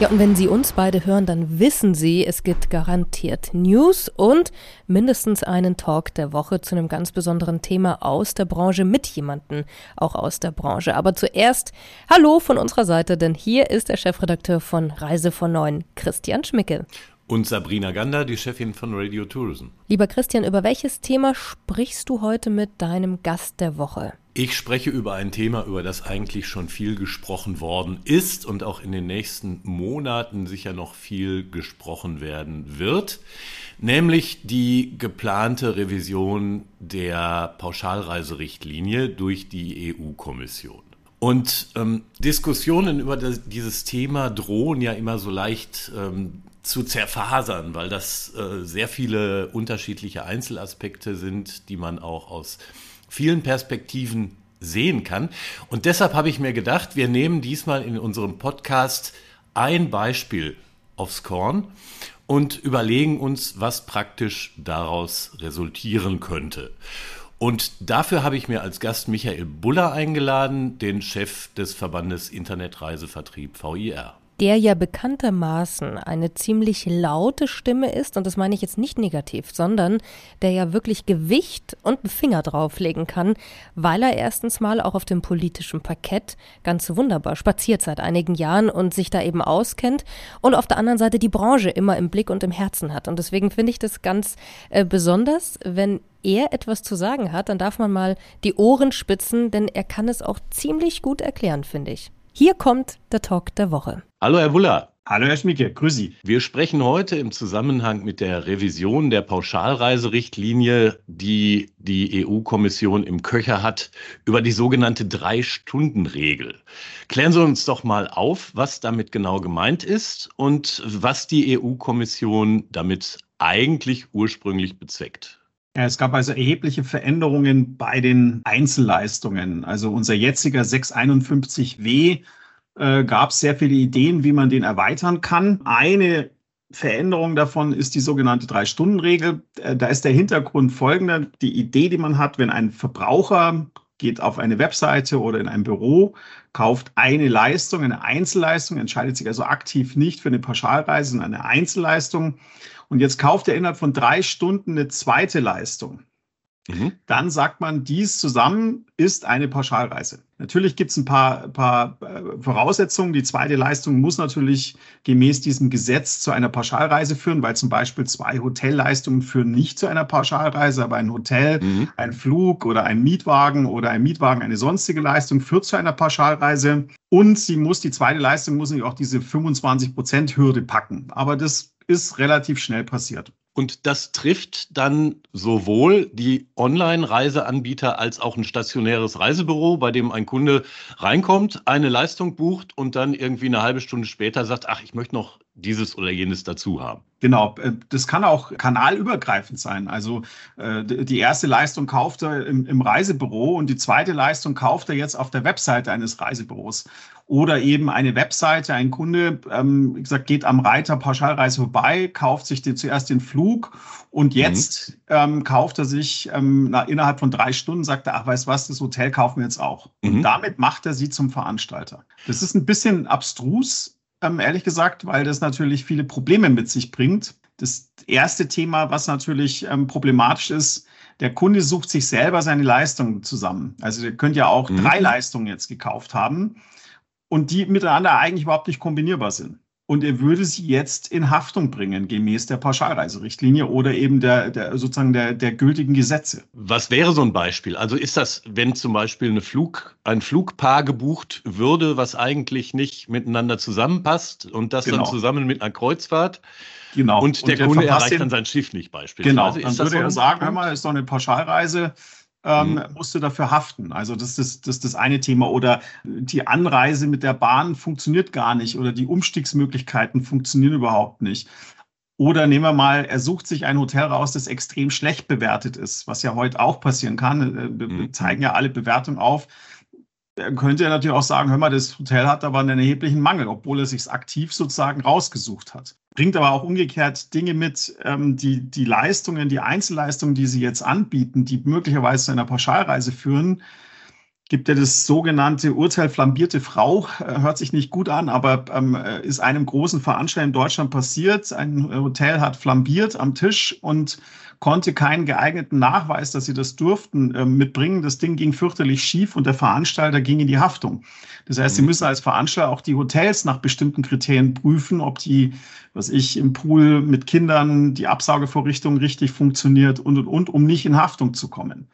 Ja, und wenn Sie uns beide hören, dann wissen Sie, es gibt garantiert News und mindestens einen Talk der Woche zu einem ganz besonderen Thema aus der Branche mit jemandem auch aus der Branche. Aber zuerst Hallo von unserer Seite, denn hier ist der Chefredakteur von Reise von Neuen, Christian Schmicke. Und Sabrina Gander, die Chefin von Radio Tourism. Lieber Christian, über welches Thema sprichst du heute mit deinem Gast der Woche? Ich spreche über ein Thema, über das eigentlich schon viel gesprochen worden ist und auch in den nächsten Monaten sicher noch viel gesprochen werden wird, nämlich die geplante Revision der Pauschalreiserichtlinie durch die EU-Kommission. Und ähm, Diskussionen über das, dieses Thema drohen ja immer so leicht ähm, zu zerfasern, weil das äh, sehr viele unterschiedliche Einzelaspekte sind, die man auch aus vielen Perspektiven sehen kann. Und deshalb habe ich mir gedacht, wir nehmen diesmal in unserem Podcast ein Beispiel aufs Korn und überlegen uns, was praktisch daraus resultieren könnte. Und dafür habe ich mir als Gast Michael Buller eingeladen, den Chef des Verbandes Internetreisevertrieb VIR der ja bekanntermaßen eine ziemlich laute Stimme ist, und das meine ich jetzt nicht negativ, sondern der ja wirklich Gewicht und einen Finger drauflegen kann, weil er erstens mal auch auf dem politischen Parkett ganz wunderbar spaziert seit einigen Jahren und sich da eben auskennt und auf der anderen Seite die Branche immer im Blick und im Herzen hat. Und deswegen finde ich das ganz äh, besonders, wenn er etwas zu sagen hat, dann darf man mal die Ohren spitzen, denn er kann es auch ziemlich gut erklären, finde ich. Hier kommt der Talk der Woche. Hallo, Herr Wuller. Hallo, Herr Schmicke. Grüß Sie. Wir sprechen heute im Zusammenhang mit der Revision der Pauschalreiserichtlinie, die die EU-Kommission im Köcher hat, über die sogenannte Drei-Stunden-Regel. Klären Sie uns doch mal auf, was damit genau gemeint ist und was die EU-Kommission damit eigentlich ursprünglich bezweckt. Es gab also erhebliche Veränderungen bei den Einzelleistungen. Also unser jetziger 651w äh, gab es sehr viele Ideen, wie man den erweitern kann. Eine Veränderung davon ist die sogenannte Drei-Stunden-Regel. Äh, da ist der Hintergrund folgender. Die Idee, die man hat, wenn ein Verbraucher geht auf eine Webseite oder in ein Büro, kauft eine Leistung, eine Einzelleistung, entscheidet sich also aktiv nicht für eine Pauschalreise, sondern eine Einzelleistung und jetzt kauft er innerhalb von drei Stunden eine zweite Leistung. Mhm. Dann sagt man, dies zusammen ist eine Pauschalreise. Natürlich gibt es ein paar, paar äh, Voraussetzungen. Die zweite Leistung muss natürlich gemäß diesem Gesetz zu einer Pauschalreise führen, weil zum Beispiel zwei Hotelleistungen führen nicht zu einer Pauschalreise, aber ein Hotel, mhm. ein Flug oder ein Mietwagen oder ein Mietwagen eine sonstige Leistung führt zu einer Pauschalreise. Und sie muss, die zweite Leistung muss natürlich auch diese 25 Prozent Hürde packen. Aber das ist relativ schnell passiert. Und das trifft dann sowohl die Online-Reiseanbieter als auch ein stationäres Reisebüro, bei dem ein Kunde reinkommt, eine Leistung bucht und dann irgendwie eine halbe Stunde später sagt, ach, ich möchte noch dieses oder jenes dazu haben. Genau, äh, das kann auch kanalübergreifend sein. Also äh, die erste Leistung kauft er im, Reisebüro und die zweite Leistung kauft er jetzt auf der Webseite eines Reisebüros. Oder eben eine Webseite, ein Kunde, ähm, wie gesagt, geht am Reiter Pauschalreise vorbei, kauft sich den, zuerst den Flug und mhm. jetzt mhm. ähm, kauft er sich ähm, na, innerhalb von drei Stunden, sagt er, ach, weißt was, das Hotel kaufen wir jetzt auch. Mhm. Und damit macht er sie zum Veranstalter. Das ist ein bisschen abstrus, ähm, ehrlich gesagt, weil das natürlich viele Probleme mit sich bringt. Das erste Thema, was natürlich ähm, problematisch ist, der Kunde sucht sich selber seine Leistungen zusammen. Also ihr könnt ja auch mhm. drei Leistungen jetzt gekauft haben und die miteinander eigentlich überhaupt nicht kombinierbar sind und er würde sie jetzt in Haftung bringen, gemäß der Pauschalreiserichtlinie oder eben der, der sozusagen der, der gültigen Gesetze. Was wäre so ein Beispiel? Also ist das, wenn zum Beispiel eine Flug, ein Flugpaar gebucht würde, was eigentlich nicht miteinander zusammenpasst und das genau. dann zusammen mit einer Kreuzfahrt? Genau. Und der, und der Kunde erreicht dann sein Schiff nicht beispielsweise. Genau, dann würde so er sagen, hör mal, ist doch eine Pauschalreise ähm, mhm. musst du dafür haften. Also das ist, das ist das eine Thema. Oder die Anreise mit der Bahn funktioniert gar nicht oder die Umstiegsmöglichkeiten funktionieren überhaupt nicht. Oder nehmen wir mal, er sucht sich ein Hotel raus, das extrem schlecht bewertet ist, was ja heute auch passieren kann. Äh, wir mhm. zeigen ja alle Bewertungen auf. Könnte er natürlich auch sagen, hör mal, das Hotel hat aber einen erheblichen Mangel, obwohl er sich aktiv sozusagen rausgesucht hat. Bringt aber auch umgekehrt Dinge mit, ähm, die, die Leistungen, die Einzelleistungen, die sie jetzt anbieten, die möglicherweise zu einer Pauschalreise führen, gibt ja das sogenannte Urteil flambierte Frau, äh, hört sich nicht gut an, aber ähm, äh, ist einem großen Veranstalter in Deutschland passiert. Ein Hotel hat flambiert am Tisch und konnte keinen geeigneten Nachweis, dass sie das durften, äh, mitbringen. Das Ding ging fürchterlich schief und der Veranstalter ging in die Haftung. Das heißt, mhm. sie müssen als Veranstalter auch die Hotels nach bestimmten Kriterien prüfen, ob die, was ich, im Pool mit Kindern die Absaugevorrichtung richtig funktioniert und, und, und, um nicht in Haftung zu kommen.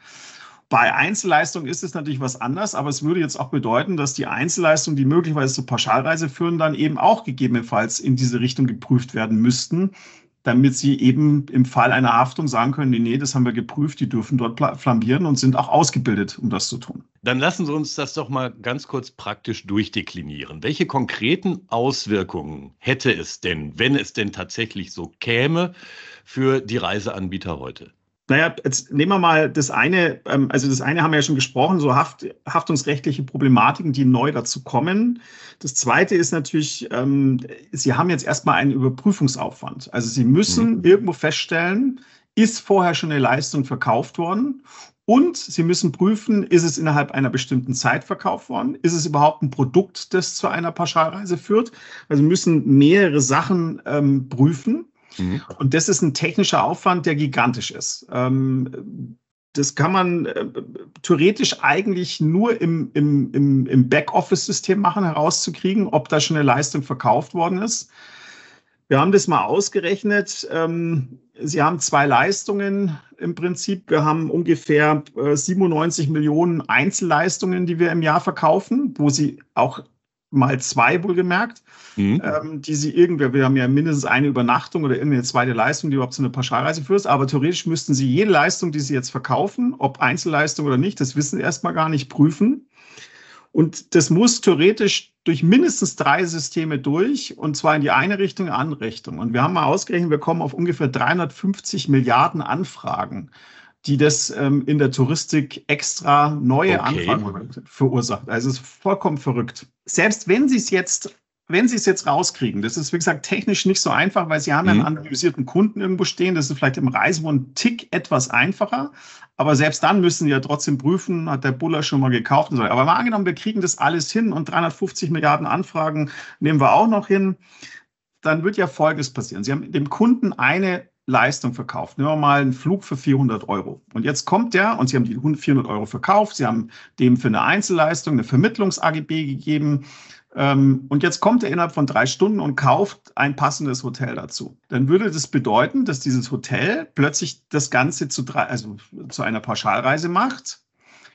Bei Einzelleistungen ist es natürlich was anders, aber es würde jetzt auch bedeuten, dass die Einzelleistungen, die möglicherweise zur Pauschalreise führen, dann eben auch gegebenenfalls in diese Richtung geprüft werden müssten, damit sie eben im Fall einer Haftung sagen können, nee, nee, das haben wir geprüft, die dürfen dort flambieren und sind auch ausgebildet, um das zu tun. Dann lassen Sie uns das doch mal ganz kurz praktisch durchdeklinieren. Welche konkreten Auswirkungen hätte es denn, wenn es denn tatsächlich so käme, für die Reiseanbieter heute? Naja, jetzt nehmen wir mal das eine, ähm, also das eine haben wir ja schon gesprochen, so Haft, haftungsrechtliche Problematiken, die neu dazu kommen. Das zweite ist natürlich, ähm, Sie haben jetzt erstmal einen Überprüfungsaufwand. Also Sie müssen mhm. irgendwo feststellen, ist vorher schon eine Leistung verkauft worden und Sie müssen prüfen, ist es innerhalb einer bestimmten Zeit verkauft worden? Ist es überhaupt ein Produkt, das zu einer Pauschalreise führt? Also Sie müssen mehrere Sachen ähm, prüfen. Mhm. Und das ist ein technischer Aufwand, der gigantisch ist. Ähm, das kann man äh, theoretisch eigentlich nur im, im, im, im Backoffice-System machen, herauszukriegen, ob da schon eine Leistung verkauft worden ist. Wir haben das mal ausgerechnet. Ähm, Sie haben zwei Leistungen im Prinzip. Wir haben ungefähr äh, 97 Millionen Einzelleistungen, die wir im Jahr verkaufen, wo Sie auch mal zwei wohlgemerkt, mhm. ähm, die sie irgendwer, wir haben ja mindestens eine Übernachtung oder irgendeine zweite Leistung, die überhaupt zu einer Pauschalreise führt, aber theoretisch müssten sie jede Leistung, die sie jetzt verkaufen, ob Einzelleistung oder nicht, das wissen sie erstmal gar nicht, prüfen. Und das muss theoretisch durch mindestens drei Systeme durch, und zwar in die eine Richtung, in die andere Richtung. Und wir haben mal ausgerechnet, wir kommen auf ungefähr 350 Milliarden Anfragen die das ähm, in der Touristik extra neue okay. Anfragen verursacht. Also es ist vollkommen verrückt. Selbst wenn Sie es jetzt wenn Sie es jetzt rauskriegen, das ist wie gesagt technisch nicht so einfach, weil Sie haben mhm. einen anonymisierten Kunden irgendwo stehen. Das ist vielleicht im Reisewohn Tick etwas einfacher. Aber selbst dann müssen Sie ja trotzdem prüfen, hat der Buller schon mal gekauft und so. Aber mal angenommen, wir kriegen das alles hin und 350 Milliarden Anfragen nehmen wir auch noch hin. Dann wird ja Folgendes passieren. Sie haben dem Kunden eine Leistung verkauft. Nehmen wir mal einen Flug für 400 Euro. Und jetzt kommt der und Sie haben die 400 Euro verkauft. Sie haben dem für eine Einzelleistung eine Vermittlungs-AGB gegeben. Ähm, und jetzt kommt er innerhalb von drei Stunden und kauft ein passendes Hotel dazu. Dann würde das bedeuten, dass dieses Hotel plötzlich das Ganze zu, drei, also zu einer Pauschalreise macht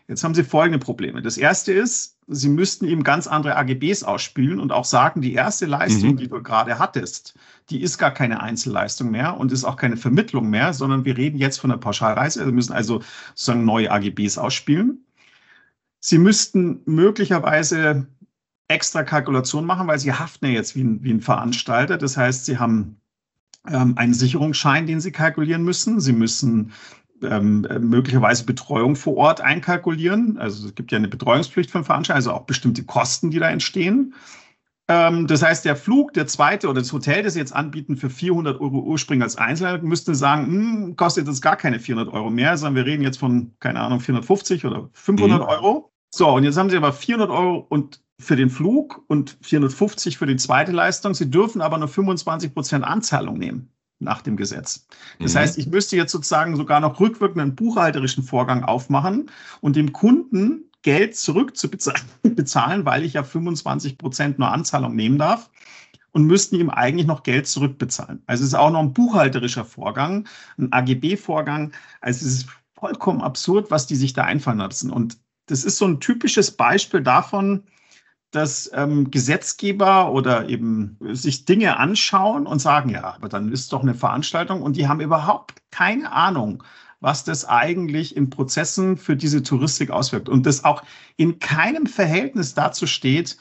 Jetzt haben Sie folgende Probleme. Das erste ist, Sie müssten ihm ganz andere AGBs ausspielen und auch sagen, die erste Leistung, mhm. die du gerade hattest, die ist gar keine Einzelleistung mehr und ist auch keine Vermittlung mehr, sondern wir reden jetzt von einer Pauschalreise. Sie müssen also sozusagen neue AGBs ausspielen. Sie müssten möglicherweise extra Kalkulationen machen, weil Sie haften ja jetzt wie ein, wie ein Veranstalter. Das heißt, Sie haben ähm, einen Sicherungsschein, den Sie kalkulieren müssen. Sie müssen ähm, möglicherweise Betreuung vor Ort einkalkulieren. Also es gibt ja eine Betreuungspflicht von Veranstaltern, also auch bestimmte Kosten, die da entstehen. Ähm, das heißt, der Flug, der zweite oder das Hotel, das Sie jetzt anbieten für 400 Euro ursprünglich als Einzelner, müsste sagen, hm, kostet jetzt gar keine 400 Euro mehr, sondern wir reden jetzt von, keine Ahnung, 450 oder 500 mhm. Euro. So, und jetzt haben Sie aber 400 Euro und für den Flug und 450 für die zweite Leistung. Sie dürfen aber nur 25 Prozent Anzahlung nehmen nach dem Gesetz. Das mhm. heißt, ich müsste jetzt sozusagen sogar noch rückwirkend einen buchhalterischen Vorgang aufmachen und dem Kunden Geld zurückzubezahlen, weil ich ja 25 Prozent nur Anzahlung nehmen darf und müssten ihm eigentlich noch Geld zurückbezahlen. Also es ist auch noch ein buchhalterischer Vorgang, ein AGB-Vorgang. Also es ist vollkommen absurd, was die sich da einfallen lassen. Und das ist so ein typisches Beispiel davon, dass ähm, Gesetzgeber oder eben sich Dinge anschauen und sagen, ja, aber dann ist doch eine Veranstaltung und die haben überhaupt keine Ahnung, was das eigentlich in Prozessen für diese Touristik auswirkt und das auch in keinem Verhältnis dazu steht,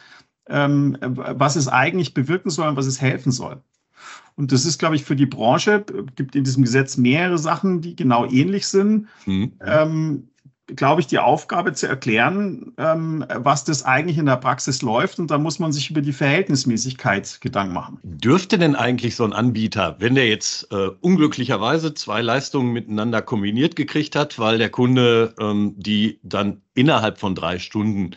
ähm, was es eigentlich bewirken soll und was es helfen soll. Und das ist, glaube ich, für die Branche, gibt in diesem Gesetz mehrere Sachen, die genau ähnlich sind. Mhm. Ähm, glaube ich, die Aufgabe zu erklären, ähm, was das eigentlich in der Praxis läuft. Und da muss man sich über die Verhältnismäßigkeit Gedanken machen. Dürfte denn eigentlich so ein Anbieter, wenn der jetzt äh, unglücklicherweise zwei Leistungen miteinander kombiniert gekriegt hat, weil der Kunde ähm, die dann innerhalb von drei Stunden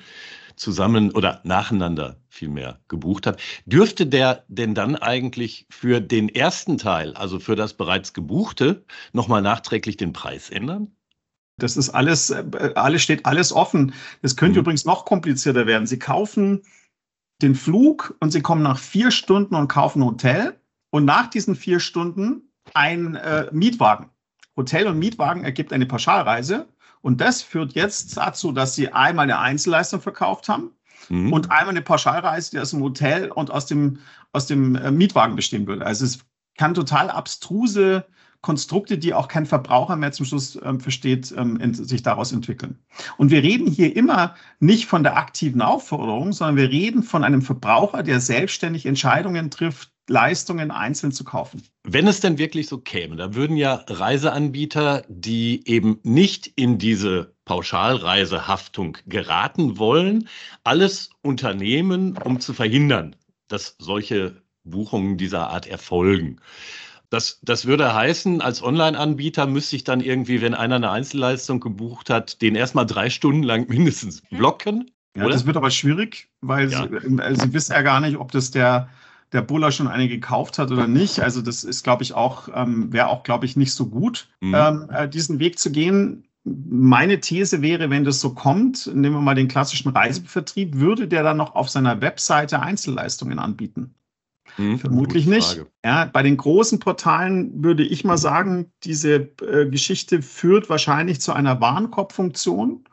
zusammen oder nacheinander vielmehr gebucht hat. Dürfte der denn dann eigentlich für den ersten Teil, also für das bereits gebuchte, nochmal nachträglich den Preis ändern? Das ist alles, äh, alles steht alles offen. Das könnte mhm. übrigens noch komplizierter werden. Sie kaufen den Flug und Sie kommen nach vier Stunden und kaufen ein Hotel und nach diesen vier Stunden ein äh, Mietwagen. Hotel und Mietwagen ergibt eine Pauschalreise und das führt jetzt dazu, dass Sie einmal eine Einzelleistung verkauft haben mhm. und einmal eine Pauschalreise, die aus dem Hotel und aus dem, aus dem äh, Mietwagen bestehen würde. Also es kann total abstruse Konstrukte, die auch kein Verbraucher mehr zum Schluss ähm, versteht, ähm, sich daraus entwickeln. Und wir reden hier immer nicht von der aktiven Aufforderung, sondern wir reden von einem Verbraucher, der selbstständig Entscheidungen trifft, Leistungen einzeln zu kaufen. Wenn es denn wirklich so käme, da würden ja Reiseanbieter, die eben nicht in diese Pauschalreisehaftung geraten wollen, alles unternehmen, um zu verhindern, dass solche Buchungen dieser Art erfolgen. Das, das würde heißen, als Online-Anbieter müsste ich dann irgendwie, wenn einer eine Einzelleistung gebucht hat, den erstmal drei Stunden lang mindestens mhm. blocken. Ja, oder? das wird aber schwierig, weil ja. sie, äh, sie wissen ja gar nicht, ob das der, der Buller schon eine gekauft hat oder nicht. Also das ist, glaube ich, auch, ähm, wäre auch, glaube ich, nicht so gut, mhm. ähm, äh, diesen Weg zu gehen. Meine These wäre, wenn das so kommt, nehmen wir mal den klassischen Reisevertrieb, würde der dann noch auf seiner Webseite Einzelleistungen anbieten? Hm, Vermutlich nicht. Ja, bei den großen Portalen würde ich mal sagen, diese äh, Geschichte führt wahrscheinlich zu einer Warenkorbfunktion.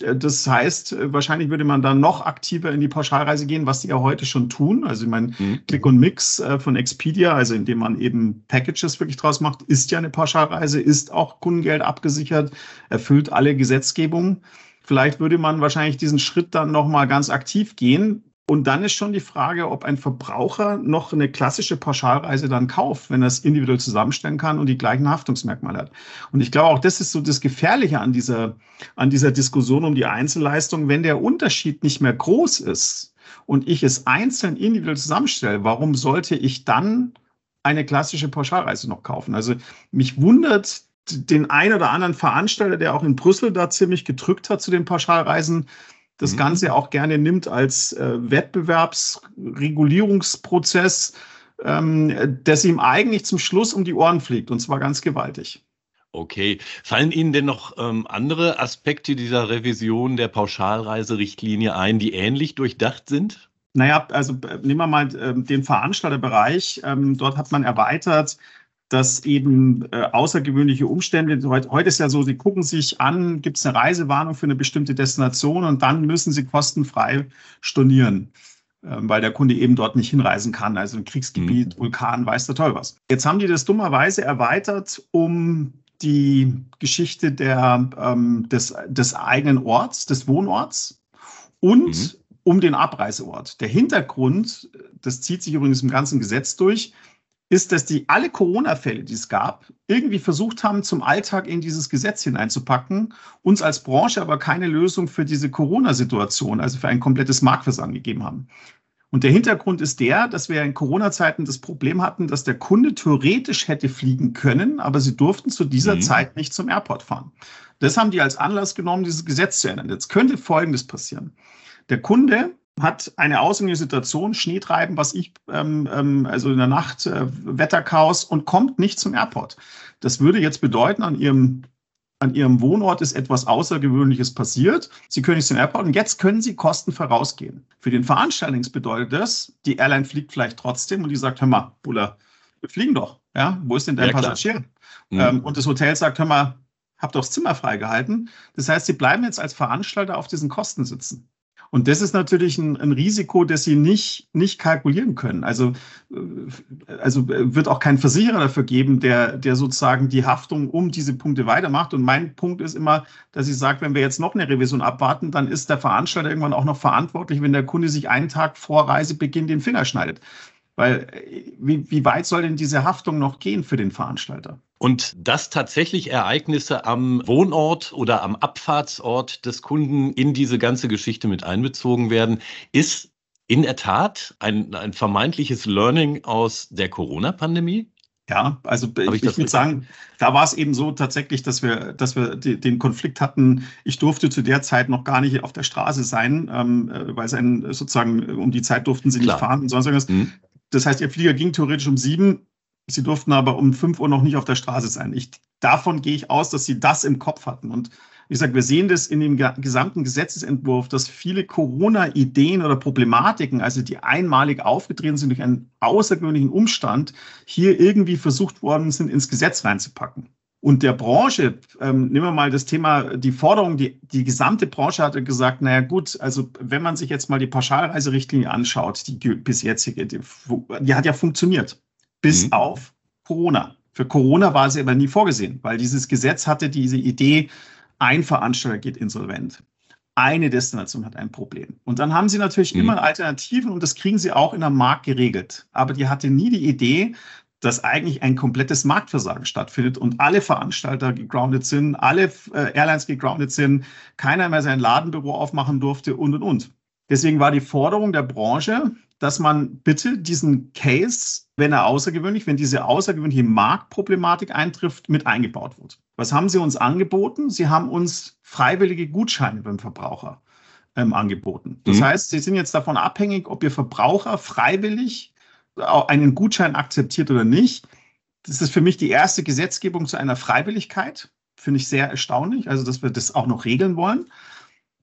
Äh, das heißt, äh, wahrscheinlich würde man dann noch aktiver in die Pauschalreise gehen, was sie ja heute schon tun. Also ich meine, mhm. Click und Mix äh, von Expedia, also indem man eben Packages wirklich draus macht, ist ja eine Pauschalreise, ist auch Kundengeld abgesichert, erfüllt alle Gesetzgebungen. Vielleicht würde man wahrscheinlich diesen Schritt dann nochmal ganz aktiv gehen. Und dann ist schon die Frage, ob ein Verbraucher noch eine klassische Pauschalreise dann kauft, wenn er es individuell zusammenstellen kann und die gleichen Haftungsmerkmale hat. Und ich glaube, auch das ist so das Gefährliche an dieser, an dieser Diskussion um die Einzelleistung. Wenn der Unterschied nicht mehr groß ist und ich es einzeln individuell zusammenstelle, warum sollte ich dann eine klassische Pauschalreise noch kaufen? Also mich wundert den ein oder anderen Veranstalter, der auch in Brüssel da ziemlich gedrückt hat zu den Pauschalreisen, das mhm. Ganze auch gerne nimmt als äh, Wettbewerbsregulierungsprozess, ähm, das ihm eigentlich zum Schluss um die Ohren fliegt, und zwar ganz gewaltig. Okay. Fallen Ihnen denn noch ähm, andere Aspekte dieser Revision der Pauschalreiserichtlinie ein, die ähnlich durchdacht sind? Naja, also äh, nehmen wir mal äh, den Veranstalterbereich. Ähm, dort hat man erweitert, dass eben äh, außergewöhnliche Umstände, heute, heute ist ja so, Sie gucken sich an, gibt es eine Reisewarnung für eine bestimmte Destination und dann müssen Sie kostenfrei stornieren, äh, weil der Kunde eben dort nicht hinreisen kann, also ein Kriegsgebiet, mhm. Vulkan, weiß der Teufel was. Jetzt haben die das dummerweise erweitert um die Geschichte der, ähm, des, des eigenen Orts, des Wohnorts und mhm. um den Abreiseort. Der Hintergrund, das zieht sich übrigens im ganzen Gesetz durch, ist, dass die alle Corona-Fälle, die es gab, irgendwie versucht haben, zum Alltag in dieses Gesetz hineinzupacken, uns als Branche aber keine Lösung für diese Corona-Situation, also für ein komplettes Marktversagen gegeben haben. Und der Hintergrund ist der, dass wir in Corona-Zeiten das Problem hatten, dass der Kunde theoretisch hätte fliegen können, aber sie durften zu dieser mhm. Zeit nicht zum Airport fahren. Das haben die als Anlass genommen, dieses Gesetz zu ändern. Jetzt könnte Folgendes passieren. Der Kunde hat eine ausgehende Situation, Schneetreiben, was ich, ähm, ähm, also in der Nacht, äh, Wetterchaos und kommt nicht zum Airport. Das würde jetzt bedeuten, an ihrem, an ihrem Wohnort ist etwas Außergewöhnliches passiert. Sie können nicht zum Airport und jetzt können sie kostenfrei rausgehen. Für den Veranstaltings bedeutet das, die Airline fliegt vielleicht trotzdem und die sagt, hör mal, Buller, wir fliegen doch. Ja, wo ist denn dein ja, Passagier? Mhm. Ähm, und das Hotel sagt, hör mal, habt doch das Zimmer freigehalten. Das heißt, sie bleiben jetzt als Veranstalter auf diesen Kosten sitzen. Und das ist natürlich ein, ein, Risiko, das sie nicht, nicht kalkulieren können. Also, äh, also wird auch kein Versicherer dafür geben, der, der sozusagen die Haftung um diese Punkte weitermacht. Und mein Punkt ist immer, dass ich sage, wenn wir jetzt noch eine Revision abwarten, dann ist der Veranstalter irgendwann auch noch verantwortlich, wenn der Kunde sich einen Tag vor Reisebeginn den Finger schneidet. Weil wie, wie weit soll denn diese Haftung noch gehen für den Veranstalter? Und dass tatsächlich Ereignisse am Wohnort oder am Abfahrtsort des Kunden in diese ganze Geschichte mit einbezogen werden, ist in der Tat ein, ein vermeintliches Learning aus der Corona-Pandemie? Ja, also ich, ich, ich würde sagen, da war es eben so tatsächlich, dass wir, dass wir den Konflikt hatten. Ich durfte zu der Zeit noch gar nicht auf der Straße sein, ähm, äh, weil es ein, sozusagen um die Zeit durften sie Klar. nicht fahren und sonst irgendwas. Mhm. Das heißt, ihr Flieger ging theoretisch um sieben. Sie durften aber um fünf Uhr noch nicht auf der Straße sein. Ich, davon gehe ich aus, dass sie das im Kopf hatten. Und wie gesagt, wir sehen das in dem gesamten Gesetzesentwurf, dass viele Corona-Ideen oder Problematiken, also die einmalig aufgetreten sind durch einen außergewöhnlichen Umstand, hier irgendwie versucht worden sind, ins Gesetz reinzupacken. Und der Branche, ähm, nehmen wir mal das Thema, die Forderung, die, die gesamte Branche hatte gesagt, naja gut, also wenn man sich jetzt mal die Pauschalreiserichtlinie anschaut, die bis jetzige, die, die hat ja funktioniert. Bis mhm. auf Corona. Für Corona war sie aber nie vorgesehen, weil dieses Gesetz hatte diese Idee, ein Veranstalter geht insolvent. Eine Destination hat ein Problem. Und dann haben sie natürlich mhm. immer Alternativen und das kriegen sie auch in der Markt geregelt. Aber die hatte nie die Idee, dass eigentlich ein komplettes Marktversagen stattfindet und alle Veranstalter gegroundet sind, alle äh, Airlines gegroundet sind, keiner mehr sein Ladenbüro aufmachen durfte und und und. Deswegen war die Forderung der Branche, dass man bitte diesen Case, wenn er außergewöhnlich, wenn diese außergewöhnliche Marktproblematik eintrifft, mit eingebaut wird. Was haben Sie uns angeboten? Sie haben uns freiwillige Gutscheine beim Verbraucher ähm, angeboten. Das mhm. heißt, Sie sind jetzt davon abhängig, ob Ihr Verbraucher freiwillig einen Gutschein akzeptiert oder nicht. Das ist für mich die erste Gesetzgebung zu einer Freiwilligkeit. Finde ich sehr erstaunlich, also dass wir das auch noch regeln wollen.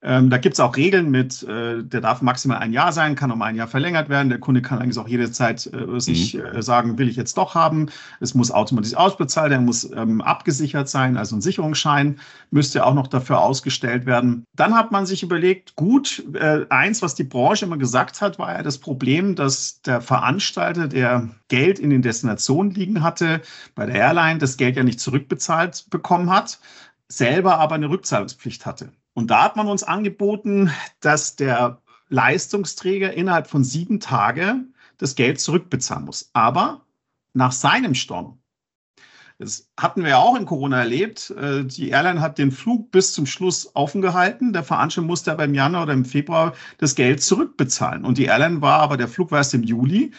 Ähm, da gibt es auch Regeln mit, äh, der darf maximal ein Jahr sein, kann um ein Jahr verlängert werden. Der Kunde kann eigentlich auch jederzeit äh, sich mhm. äh, sagen, will ich jetzt doch haben. Es muss automatisch ausbezahlt, er muss ähm, abgesichert sein, also ein Sicherungsschein müsste auch noch dafür ausgestellt werden. Dann hat man sich überlegt, gut, äh, eins, was die Branche immer gesagt hat, war ja das Problem, dass der Veranstalter, der Geld in den Destinationen liegen hatte, bei der Airline das Geld ja nicht zurückbezahlt bekommen hat, selber aber eine Rückzahlungspflicht hatte. Und da hat man uns angeboten, dass der Leistungsträger innerhalb von sieben Tagen das Geld zurückbezahlen muss. Aber nach seinem Storno. Das hatten wir auch in Corona erlebt. Äh, die Airline hat den Flug bis zum Schluss offen gehalten. Der Veranstalter musste aber im Januar oder im Februar das Geld zurückbezahlen. Und die Airline war aber, der Flug war erst im Juli.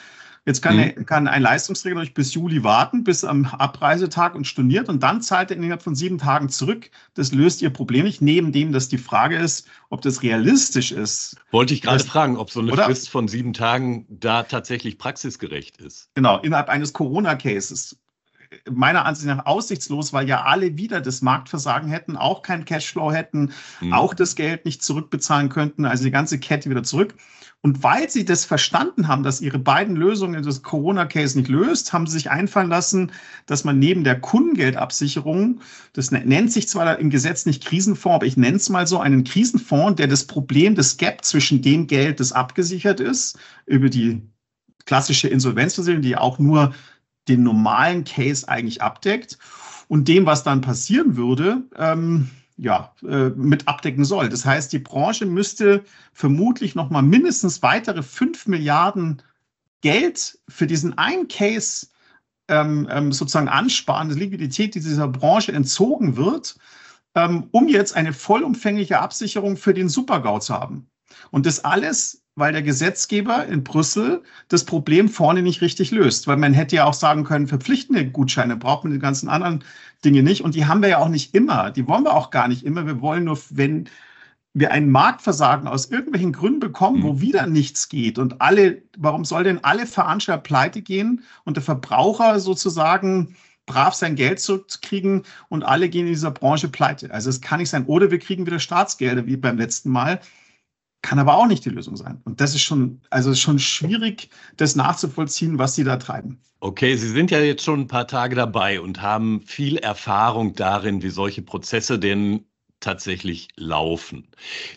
Jetzt kann, mhm. kann ein Leistungsträger natürlich bis Juli warten, bis am Abreisetag und storniert und dann zahlt er innerhalb von sieben Tagen zurück. Das löst ihr Problem nicht, neben dem, dass die Frage ist, ob das realistisch ist. Wollte ich gerade fragen, ob so eine oder? Frist von sieben Tagen da tatsächlich praxisgerecht ist. Genau, innerhalb eines Corona-Cases meiner Ansicht nach aussichtslos, weil ja alle wieder das Marktversagen hätten, auch kein Cashflow hätten, mhm. auch das Geld nicht zurückbezahlen könnten, also die ganze Kette wieder zurück. Und weil sie das verstanden haben, dass ihre beiden Lösungen das Corona-Case nicht löst, haben sie sich einfallen lassen, dass man neben der Kundengeldabsicherung, das nennt sich zwar im Gesetz nicht Krisenfonds, aber ich nenne es mal so, einen Krisenfonds, der das Problem des Gap zwischen dem Geld, das abgesichert ist, über die klassische Insolvenzversicherung, die auch nur den normalen Case eigentlich abdeckt und dem, was dann passieren würde, ähm, ja, äh, mit abdecken soll. Das heißt, die Branche müsste vermutlich noch mal mindestens weitere 5 Milliarden Geld für diesen einen Case ähm, ähm, sozusagen ansparen, die Liquidität, die dieser Branche entzogen wird, ähm, um jetzt eine vollumfängliche Absicherung für den Supergau zu haben. Und das alles weil der Gesetzgeber in Brüssel das Problem vorne nicht richtig löst. Weil man hätte ja auch sagen können, verpflichtende Gutscheine braucht man die ganzen anderen Dinge nicht. Und die haben wir ja auch nicht immer. Die wollen wir auch gar nicht immer. Wir wollen nur, wenn wir ein Marktversagen aus irgendwelchen Gründen bekommen, wo mhm. wieder nichts geht und alle, warum soll denn alle Veranstalter pleite gehen und der Verbraucher sozusagen brav sein Geld zurückkriegen und alle gehen in dieser Branche pleite. Also es kann nicht sein. Oder wir kriegen wieder Staatsgelder wie beim letzten Mal kann aber auch nicht die Lösung sein. Und das ist schon, also ist schon schwierig, das nachzuvollziehen, was sie da treiben. Okay, Sie sind ja jetzt schon ein paar Tage dabei und haben viel Erfahrung darin, wie solche Prozesse denn tatsächlich laufen.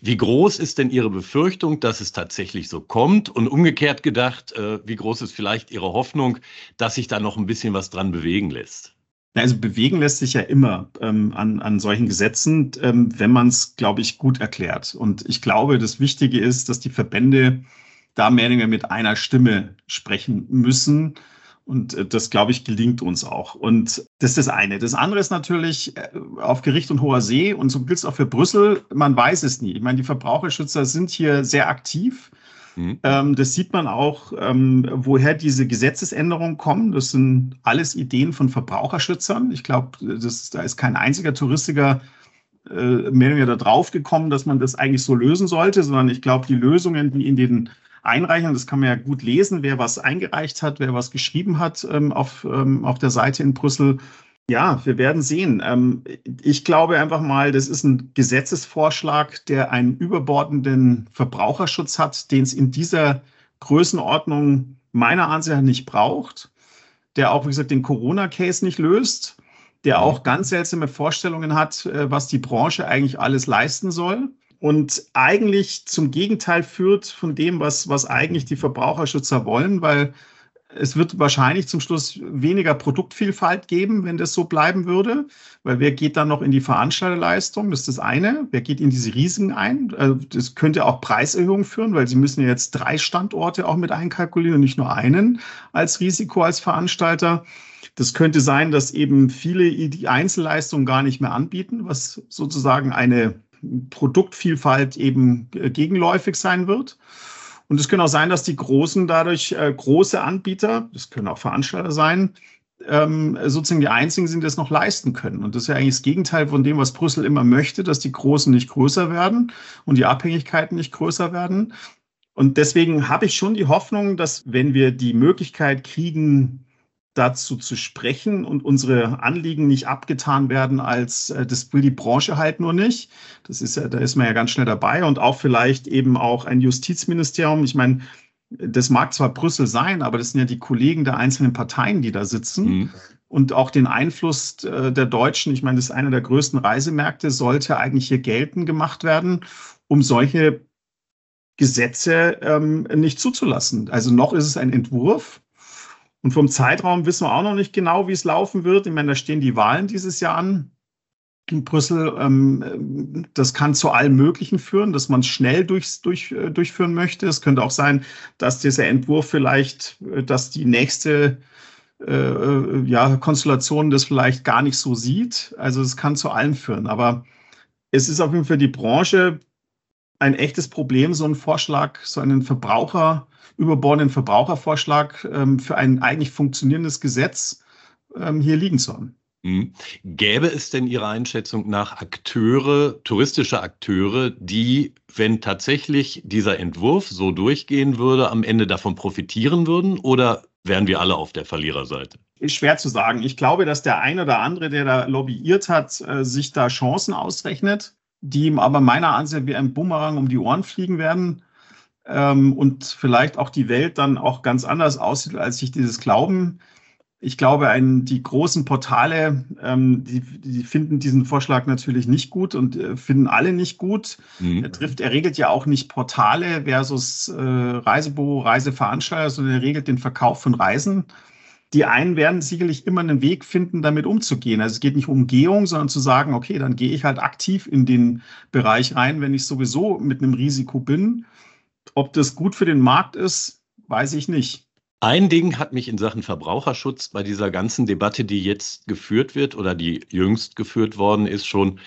Wie groß ist denn Ihre Befürchtung, dass es tatsächlich so kommt? Und umgekehrt gedacht, äh, wie groß ist vielleicht Ihre Hoffnung, dass sich da noch ein bisschen was dran bewegen lässt? Also bewegen lässt sich ja immer ähm, an, an solchen Gesetzen, ähm, wenn man es, glaube ich, gut erklärt. Und ich glaube, das Wichtige ist, dass die Verbände da mehr oder weniger mit einer Stimme sprechen müssen. Und äh, das, glaube ich, gelingt uns auch. Und das ist das eine. Das andere ist natürlich äh, auf Gericht und hoher See. Und so gilt es auch für Brüssel. Man weiß es nie. Ich meine, die Verbraucherschützer sind hier sehr aktiv. Mhm. Ähm, das sieht man auch, ähm, woher diese Gesetzesänderungen kommen. Das sind alles Ideen von Verbraucherschützern. Ich glaube, da ist kein einziger Touristiker äh, mehr oder weniger da drauf gekommen, dass man das eigentlich so lösen sollte, sondern ich glaube, die Lösungen, die in den Einreichungen, das kann man ja gut lesen, wer was eingereicht hat, wer was geschrieben hat ähm, auf, auf der Seite in Brüssel. Ja, wir werden sehen. Ähm, ich glaube einfach mal, das ist ein Gesetzesvorschlag, der einen überbordenden Verbraucherschutz hat, den es in dieser Größenordnung meiner Ansicht nach nicht braucht, der auch, wie gesagt, den Corona-Case nicht löst, der auch ganz seltsame Vorstellungen hat, äh, was die Branche eigentlich alles leisten soll und eigentlich zum Gegenteil führt von dem, was, was eigentlich die Verbraucherschützer wollen, weil es wird wahrscheinlich zum Schluss weniger Produktvielfalt geben, wenn das so bleiben würde, weil wer geht dann noch in die Veranstalterleistung? Das ist das eine. Wer geht in diese Risiken ein? Also das könnte auch Preiserhöhungen führen, weil sie müssen ja jetzt drei Standorte auch mit einkalkulieren und nicht nur einen als Risiko als Veranstalter. Das könnte sein, dass eben viele die Einzelleistungen gar nicht mehr anbieten, was sozusagen eine Produktvielfalt eben äh, gegenläufig sein wird. Und es kann auch sein, dass die Großen dadurch äh, große Anbieter, das können auch Veranstalter sein, ähm, sozusagen die einzigen sind, die das noch leisten können. Und das ist ja eigentlich das Gegenteil von dem, was Brüssel immer möchte, dass die Großen nicht größer werden und die Abhängigkeiten nicht größer werden. Und deswegen habe ich schon die Hoffnung, dass wenn wir die Möglichkeit kriegen, dazu zu sprechen und unsere Anliegen nicht abgetan werden als äh, das will die Branche halt nur nicht. Das ist ja, da ist man ja ganz schnell dabei und auch vielleicht eben auch ein Justizministerium. Ich meine, das mag zwar Brüssel sein, aber das sind ja die Kollegen der einzelnen Parteien, die da sitzen. Mhm. Und auch den Einfluss äh, der Deutschen, ich meine, das ist einer der größten Reisemärkte, sollte eigentlich hier geltend gemacht werden, um solche Gesetze ähm, nicht zuzulassen. Also noch ist es ein Entwurf, und vom Zeitraum wissen wir auch noch nicht genau, wie es laufen wird. Ich meine, da stehen die Wahlen dieses Jahr an in Brüssel. Ähm, das kann zu allem Möglichen führen, dass man es schnell durch, durch, äh, durchführen möchte. Es könnte auch sein, dass dieser Entwurf vielleicht, äh, dass die nächste äh, ja, Konstellation das vielleicht gar nicht so sieht. Also es kann zu allem führen. Aber es ist auf jeden Fall die Branche ein echtes Problem, so einen Vorschlag, so einen Verbraucher überbordenden Verbrauchervorschlag ähm, für ein eigentlich funktionierendes Gesetz ähm, hier liegen zu haben. Mhm. Gäbe es denn Ihrer Einschätzung nach Akteure, touristische Akteure, die, wenn tatsächlich dieser Entwurf so durchgehen würde, am Ende davon profitieren würden? Oder wären wir alle auf der Verliererseite? Ist schwer zu sagen. Ich glaube, dass der eine oder andere, der da lobbyiert hat, äh, sich da Chancen ausrechnet, die ihm aber meiner Ansicht wie ein Bumerang um die Ohren fliegen werden ähm, und vielleicht auch die Welt dann auch ganz anders aussieht, als sich dieses Glauben. Ich glaube, ein, die großen Portale, ähm, die, die, finden diesen Vorschlag natürlich nicht gut und äh, finden alle nicht gut. Mhm. Er trifft, er regelt ja auch nicht Portale versus äh, Reisebüro, Reiseveranstalter, sondern er regelt den Verkauf von Reisen. Die einen werden sicherlich immer einen Weg finden, damit umzugehen. Also es geht nicht um Umgehung, sondern zu sagen, okay, dann gehe ich halt aktiv in den Bereich rein, wenn ich sowieso mit einem Risiko bin ob das gut für den Markt ist, weiß ich nicht. Ein Ding hat mich in Sachen Verbraucherschutz bei dieser ganzen Debatte, die jetzt geführt wird oder die jüngst geführt worden ist, schon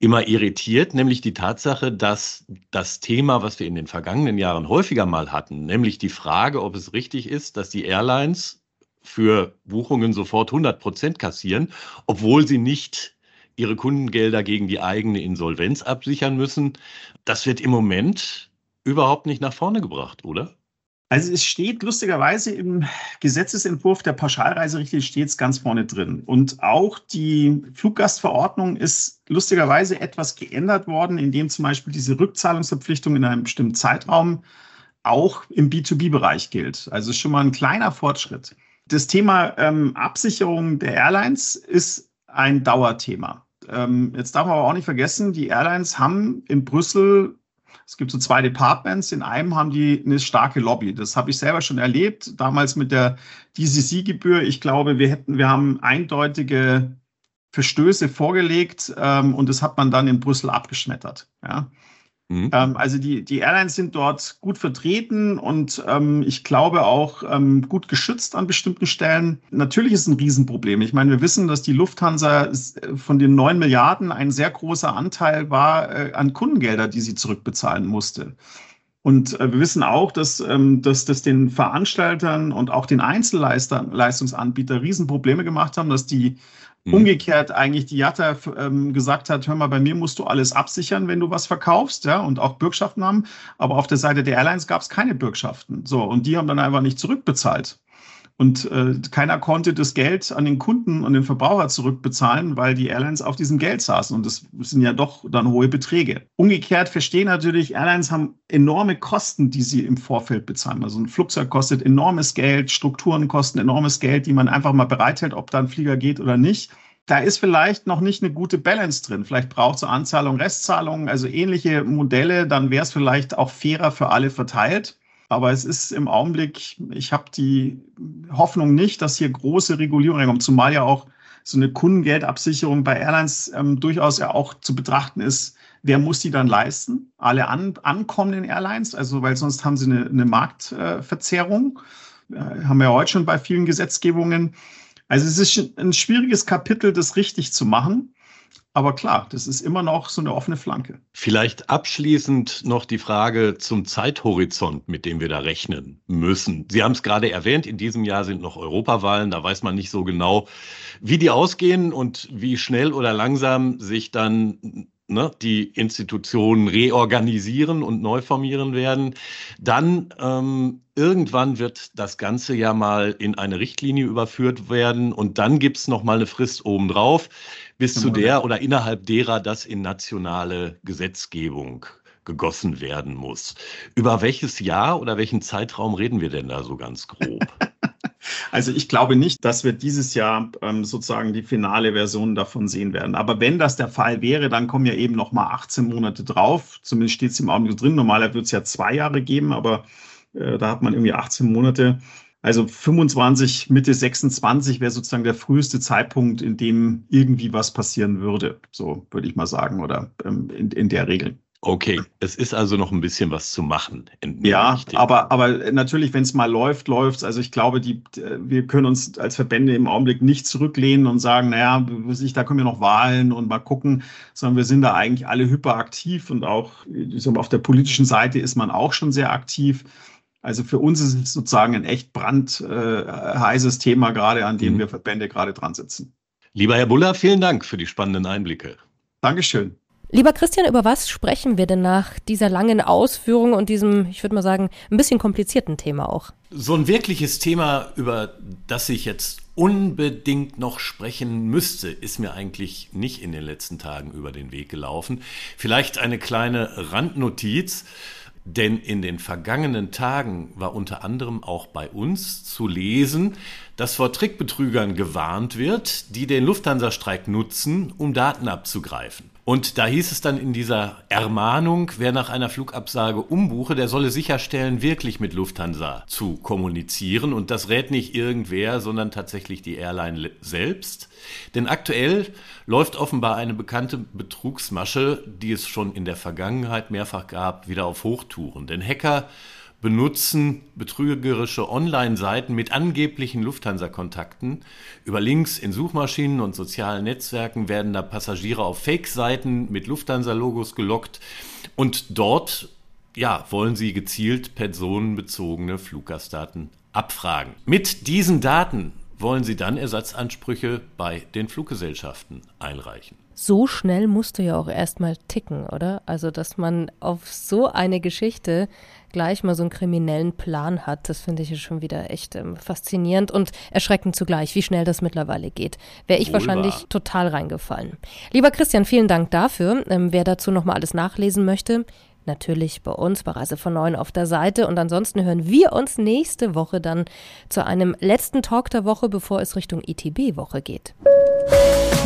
immer irritiert, nämlich die Tatsache, dass das Thema, was wir in den vergangenen Jahren häufiger mal hatten, nämlich die Frage, ob es richtig ist, dass die Airlines für Buchungen sofort 100 Prozent kassieren, obwohl sie nicht ihre Kundengelder gegen die eigene Insolvenz absichern müssen. Das wird im Moment überhaupt nicht nach vorne gebracht, oder? Also es steht lustigerweise im Gesetzesentwurf der Pauschalreiserichtlinie steht es ganz vorne drin. Und auch die Fluggastverordnung ist lustigerweise etwas geändert worden, indem zum Beispiel diese Rückzahlungsverpflichtung in einem bestimmten Zeitraum auch im B2B-Bereich gilt. Also ist schon mal ein kleiner Fortschritt. Das Thema ähm, Absicherung der Airlines ist ein Dauerthema. Ähm, jetzt darf man aber auch nicht vergessen, die Airlines haben in Brüssel es gibt so zwei Departments. In einem haben die eine starke Lobby. Das habe ich selber schon erlebt, damals mit der DCC-Gebühr. Ich glaube, wir hätten, wir haben eindeutige Verstöße vorgelegt ähm, und das hat man dann in Brüssel abgeschmettert. Ja. Mhm. Ähm, also die, die Airlines sind dort gut vertreten und ähm, ich glaube auch ähm, gut geschützt an bestimmten Stellen. Natürlich ist es ein Riesenproblem. Ich meine, wir wissen, dass die Lufthansa äh, von den neun Milliarden ein sehr großer Anteil war äh, an Kundengelder, die sie zurückbezahlen musste. Und äh, wir wissen auch, dass, ähm, dass das den Veranstaltern und auch den Einzelleistungsanbietern Riesenprobleme gemacht haben, dass die mhm. umgekehrt eigentlich die JATA ähm, gesagt hat, hör mal, bei mir musst du alles absichern, wenn du was verkaufst, ja, und auch Bürgschaften haben. Aber auf der Seite der Airlines gab es keine Bürgschaften. So, und die haben dann einfach nicht zurückbezahlt. Und äh, keiner konnte das Geld an den Kunden und den Verbraucher zurückbezahlen, weil die Airlines auf diesem Geld saßen. Und das sind ja doch dann hohe Beträge. Umgekehrt verstehen natürlich, Airlines haben enorme Kosten, die sie im Vorfeld bezahlen. Also ein Flugzeug kostet enormes Geld, Strukturen kosten enormes Geld, die man einfach mal bereithält, ob da ein Flieger geht oder nicht. Da ist vielleicht noch nicht eine gute Balance drin. Vielleicht braucht es Anzahlung, Restzahlungen, also ähnliche Modelle. Dann wäre es vielleicht auch fairer für alle verteilt. Aber es ist im Augenblick, ich habe die Hoffnung nicht, dass hier große Regulierungen kommen, zumal ja auch so eine Kundengeldabsicherung bei Airlines ähm, durchaus ja auch zu betrachten ist, wer muss die dann leisten? Alle an, ankommenden Airlines, also weil sonst haben sie eine, eine Marktverzerrung. Äh, haben wir ja heute schon bei vielen Gesetzgebungen. Also es ist ein schwieriges Kapitel, das richtig zu machen. Aber klar, das ist immer noch so eine offene Flanke. Vielleicht abschließend noch die Frage zum Zeithorizont, mit dem wir da rechnen müssen. Sie haben es gerade erwähnt, in diesem Jahr sind noch Europawahlen. Da weiß man nicht so genau, wie die ausgehen und wie schnell oder langsam sich dann ne, die Institutionen reorganisieren und neu formieren werden. Dann ähm, irgendwann wird das Ganze ja mal in eine Richtlinie überführt werden und dann gibt es noch mal eine Frist obendrauf bis zu der oder innerhalb derer das in nationale Gesetzgebung gegossen werden muss. Über welches Jahr oder welchen Zeitraum reden wir denn da so ganz grob? Also ich glaube nicht, dass wir dieses Jahr ähm, sozusagen die finale Version davon sehen werden. Aber wenn das der Fall wäre, dann kommen ja eben noch mal 18 Monate drauf. Zumindest steht es im Augenblick drin. Normalerweise wird es ja zwei Jahre geben, aber äh, da hat man irgendwie 18 Monate. Also 25, Mitte 26 wäre sozusagen der früheste Zeitpunkt, in dem irgendwie was passieren würde. So würde ich mal sagen, oder ähm, in, in der Regel. Okay, es ist also noch ein bisschen was zu machen. Ja, aber, aber natürlich, wenn es mal läuft, läuft Also ich glaube, die, wir können uns als Verbände im Augenblick nicht zurücklehnen und sagen, naja, da können wir noch Wahlen und mal gucken, sondern wir sind da eigentlich alle hyperaktiv und auch ich sag mal, auf der politischen Seite ist man auch schon sehr aktiv. Also für uns ist es sozusagen ein echt brandheißes äh, Thema, gerade an dem mhm. wir Verbände gerade dran sitzen. Lieber Herr Buller, vielen Dank für die spannenden Einblicke. Dankeschön. Lieber Christian, über was sprechen wir denn nach dieser langen Ausführung und diesem, ich würde mal sagen, ein bisschen komplizierten Thema auch? So ein wirkliches Thema, über das ich jetzt unbedingt noch sprechen müsste, ist mir eigentlich nicht in den letzten Tagen über den Weg gelaufen. Vielleicht eine kleine Randnotiz. Denn in den vergangenen Tagen war unter anderem auch bei uns zu lesen, dass vor Trickbetrügern gewarnt wird, die den Lufthansa-Streik nutzen, um Daten abzugreifen. Und da hieß es dann in dieser Ermahnung, wer nach einer Flugabsage umbuche, der solle sicherstellen, wirklich mit Lufthansa zu kommunizieren. Und das rät nicht irgendwer, sondern tatsächlich die Airline selbst. Denn aktuell läuft offenbar eine bekannte Betrugsmasche, die es schon in der Vergangenheit mehrfach gab, wieder auf Hochtouren. Denn Hacker benutzen betrügerische Online-Seiten mit angeblichen Lufthansa-Kontakten. Über Links in Suchmaschinen und sozialen Netzwerken werden da Passagiere auf Fake-Seiten mit Lufthansa-Logos gelockt und dort ja, wollen sie gezielt personenbezogene Fluggastdaten abfragen. Mit diesen Daten wollen sie dann Ersatzansprüche bei den Fluggesellschaften einreichen so schnell musste ja auch erstmal ticken, oder? Also, dass man auf so eine Geschichte gleich mal so einen kriminellen Plan hat, das finde ich schon wieder echt ähm, faszinierend und erschreckend zugleich, wie schnell das mittlerweile geht. Wäre ich Wohl wahrscheinlich wahr. total reingefallen. Lieber Christian, vielen Dank dafür. Ähm, wer dazu nochmal alles nachlesen möchte, natürlich bei uns bei Reise von Neuen auf der Seite. Und ansonsten hören wir uns nächste Woche dann zu einem letzten Talk der Woche, bevor es Richtung ITB-Woche geht.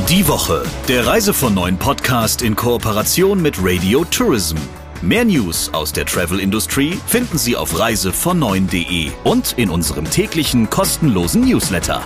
Die Woche, der Reise von Neuen Podcast in Kooperation mit Radio Tourism. Mehr News aus der Travel Industry finden Sie auf reisevon und in unserem täglichen kostenlosen Newsletter.